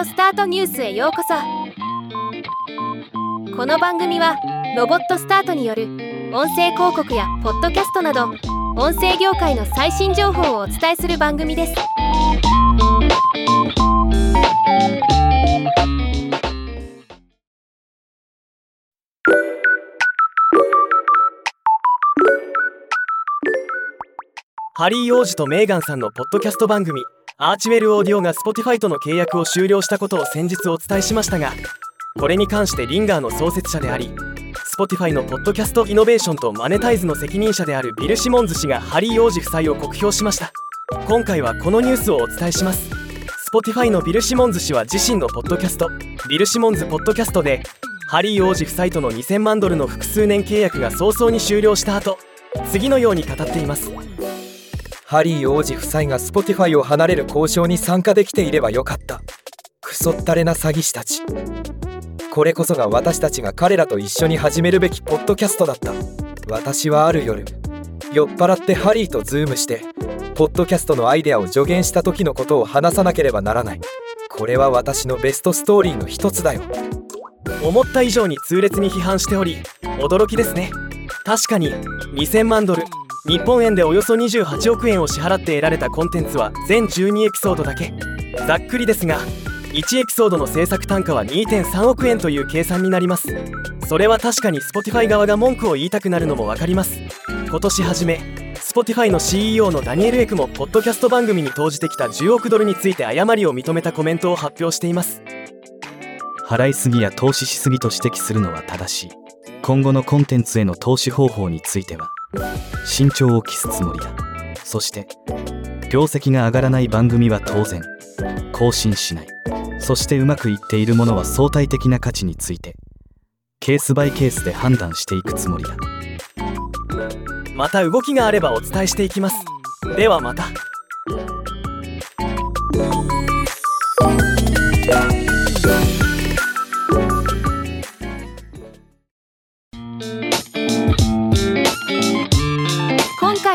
オスタートニュースへようこそ。この番組はロボットスタートによる音声広告やポッドキャストなど音声業界の最新情報をお伝えする番組です。ハリー王子とメーガンさんのポッドキャスト番組。Archewell Audio が Spotify との契約を終了したことを先日お伝えしましたがこれに関してリンガーの創設者であり Spotify のポッドキャストイノベーションとマネタイズの責任者であるビル・シモンズ氏がハリー王子夫妻を酷評しました。今回はこのニュースをお伝えします。Spotify のビル・シモンズ氏は自身のポッドキャストビル・シモンズ・ポッドキャストでハリー王子夫妻との2000万ドルの複数年契約が早々に終了した後次のように語っています。ハリー王子夫妻が Spotify を離れる交渉に参加できていればよかった。クソったれな詐欺師たち。これこそが私たちが彼らと一緒に始めるべきポッドキャストだった。私はある夜酔っ払ってハリーと Zoom してポッドキャストのアイデアを助言した時のことを話さなければならない。これは私のベストストーリーの一つだよ。思った以上に痛烈に批判しており驚きですね。確かに2000万ドル日本円でおよそ28億円を支払って得られたコンテンツは全12エピソードだけ。ざっくりですが1エピソードの制作単価は2.3億円という計算になります。それは確かに Spotify 側が文句を言いたくなるのも分かります。今年初め Spotify の CEO のダニエル・エクもポッドキャスト番組に投じてきた10億ドルについて誤りを認めたコメントを発表しています。払いすぎや投資しすぎと指摘するのは正しい。今後のコンテンツへの投資方法については慎重を期すつもりだ。そして業績が上がらない番組は当然更新しない。そしてうまくいっているものは相対的な価値についてケースバイケースで判断していくつもりだ。また動きがあればお伝えしていきます。ではまた。